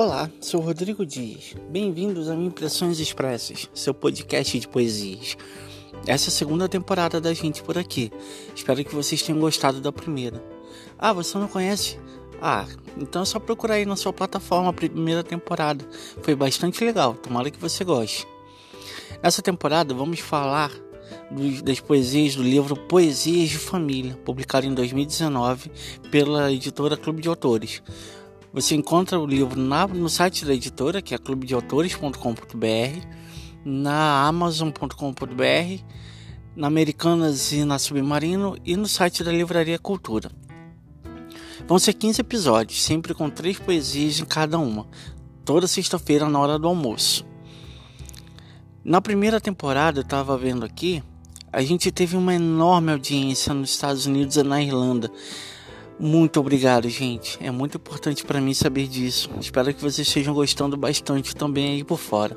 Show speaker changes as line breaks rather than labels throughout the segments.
Olá, sou Rodrigo Dias. Bem-vindos a Impressões Expressas, seu podcast de poesias. Essa é a segunda temporada da gente por aqui. Espero que vocês tenham gostado da primeira. Ah, você não conhece? Ah, então é só procurar aí na sua plataforma a primeira temporada. Foi bastante legal, tomara que você goste. Nessa temporada vamos falar das poesias do livro Poesias de Família, publicado em 2019 pela editora Clube de Autores. Você encontra o livro na, no site da editora, que é clubedeautores.com.br, na amazon.com.br, na Americanas e na Submarino e no site da Livraria Cultura. Vão ser 15 episódios, sempre com três poesias em cada uma, toda sexta-feira na hora do almoço. Na primeira temporada, eu estava vendo aqui, a gente teve uma enorme audiência nos Estados Unidos e na Irlanda. Muito obrigado, gente. É muito importante para mim saber disso. Espero que vocês estejam gostando bastante também aí por fora.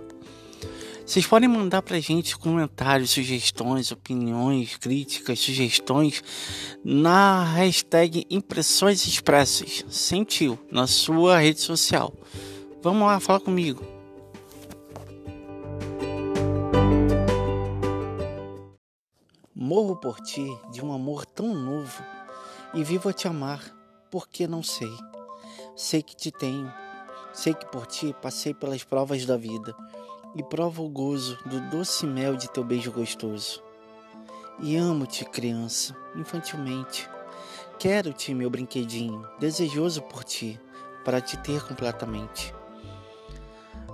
Vocês podem mandar pra gente comentários, sugestões, opiniões, críticas, sugestões na hashtag Impressões Expressas, sentiu, na sua rede social. Vamos lá, fala comigo. Morro por ti de um amor tão novo e vivo a te amar, porque não sei. Sei que te tenho, sei que por ti passei pelas provas da vida e provo o gozo do doce mel de teu beijo gostoso. E amo-te, criança, infantilmente. Quero-te, meu brinquedinho, desejoso por ti, para te ter completamente.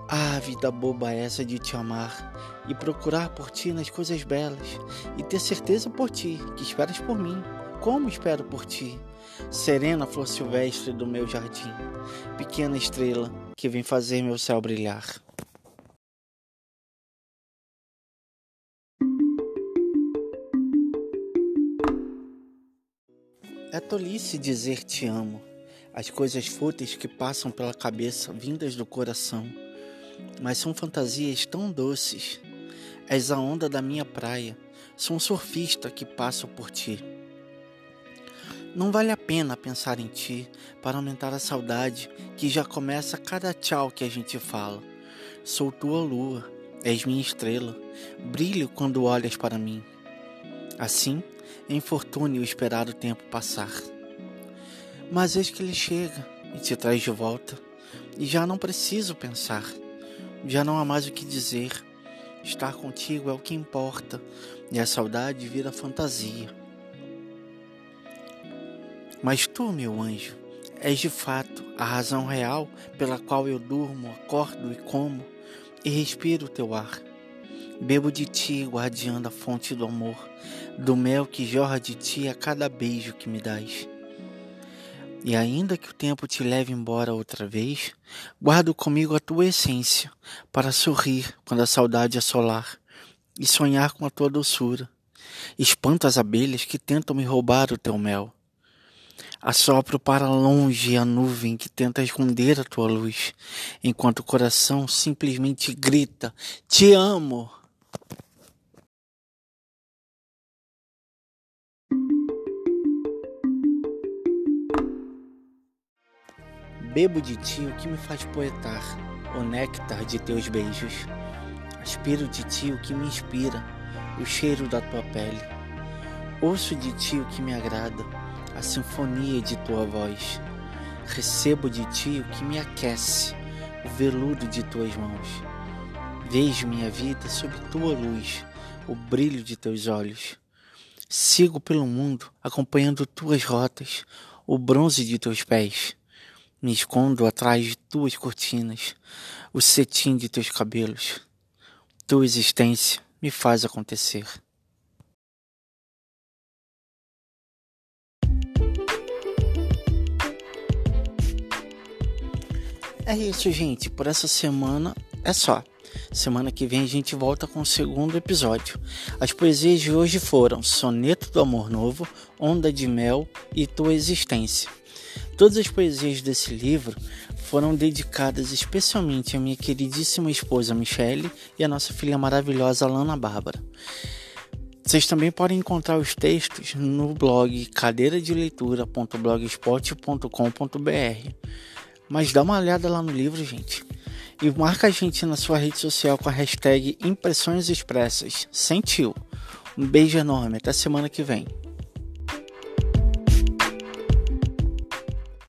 Ah, vida boba essa de te amar e procurar por ti nas coisas belas e ter certeza por ti que esperas por mim como espero por ti, serena flor silvestre do meu jardim, pequena estrela que vem fazer meu céu brilhar. É tolice dizer te amo, as coisas fúteis que passam pela cabeça vindas do coração, mas são fantasias tão doces. És a onda da minha praia, sou um surfista que passo por ti. Não vale a pena pensar em ti para aumentar a saudade que já começa a cada tchau que a gente fala. Sou tua lua, és minha estrela, brilho quando olhas para mim. Assim, é infortúnio esperar o tempo passar. Mas eis que ele chega e te traz de volta, e já não preciso pensar, já não há mais o que dizer. Estar contigo é o que importa, e a saudade vira fantasia. Mas tu, meu anjo, és de fato a razão real pela qual eu durmo, acordo e como, e respiro teu ar. Bebo de ti, guardiã a fonte do amor, do mel que jorra de ti a cada beijo que me dás. E ainda que o tempo te leve embora outra vez, guardo comigo a tua essência, para sorrir quando a saudade assolar e sonhar com a tua doçura. Espanto as abelhas que tentam me roubar o teu mel Assopro para longe a nuvem que tenta esconder a tua luz, enquanto o coração simplesmente grita: Te amo! Bebo de ti o que me faz poetar, o néctar de teus beijos. Aspiro de ti o que me inspira, o cheiro da tua pele. Ouço de ti o que me agrada a sinfonia de tua voz. Recebo de ti o que me aquece, o veludo de tuas mãos. Vejo minha vida sob tua luz, o brilho de teus olhos. Sigo pelo mundo, acompanhando tuas rotas, o bronze de teus pés. Me escondo atrás de tuas cortinas, o cetim de teus cabelos. Tua existência me faz acontecer. É isso, gente. Por essa semana é só. Semana que vem a gente volta com o segundo episódio. As poesias de hoje foram Soneto do Amor Novo, Onda de Mel e Tua Existência. Todas as poesias desse livro foram dedicadas especialmente à minha queridíssima esposa Michele e à nossa filha maravilhosa Lana Bárbara. Vocês também podem encontrar os textos no blog cadeiradeleitura.blogspot.com.br. Mas dá uma olhada lá no livro, gente. E marca a gente na sua rede social com a hashtag Impressões Expressas. Sentiu. Um beijo enorme. Até semana que vem.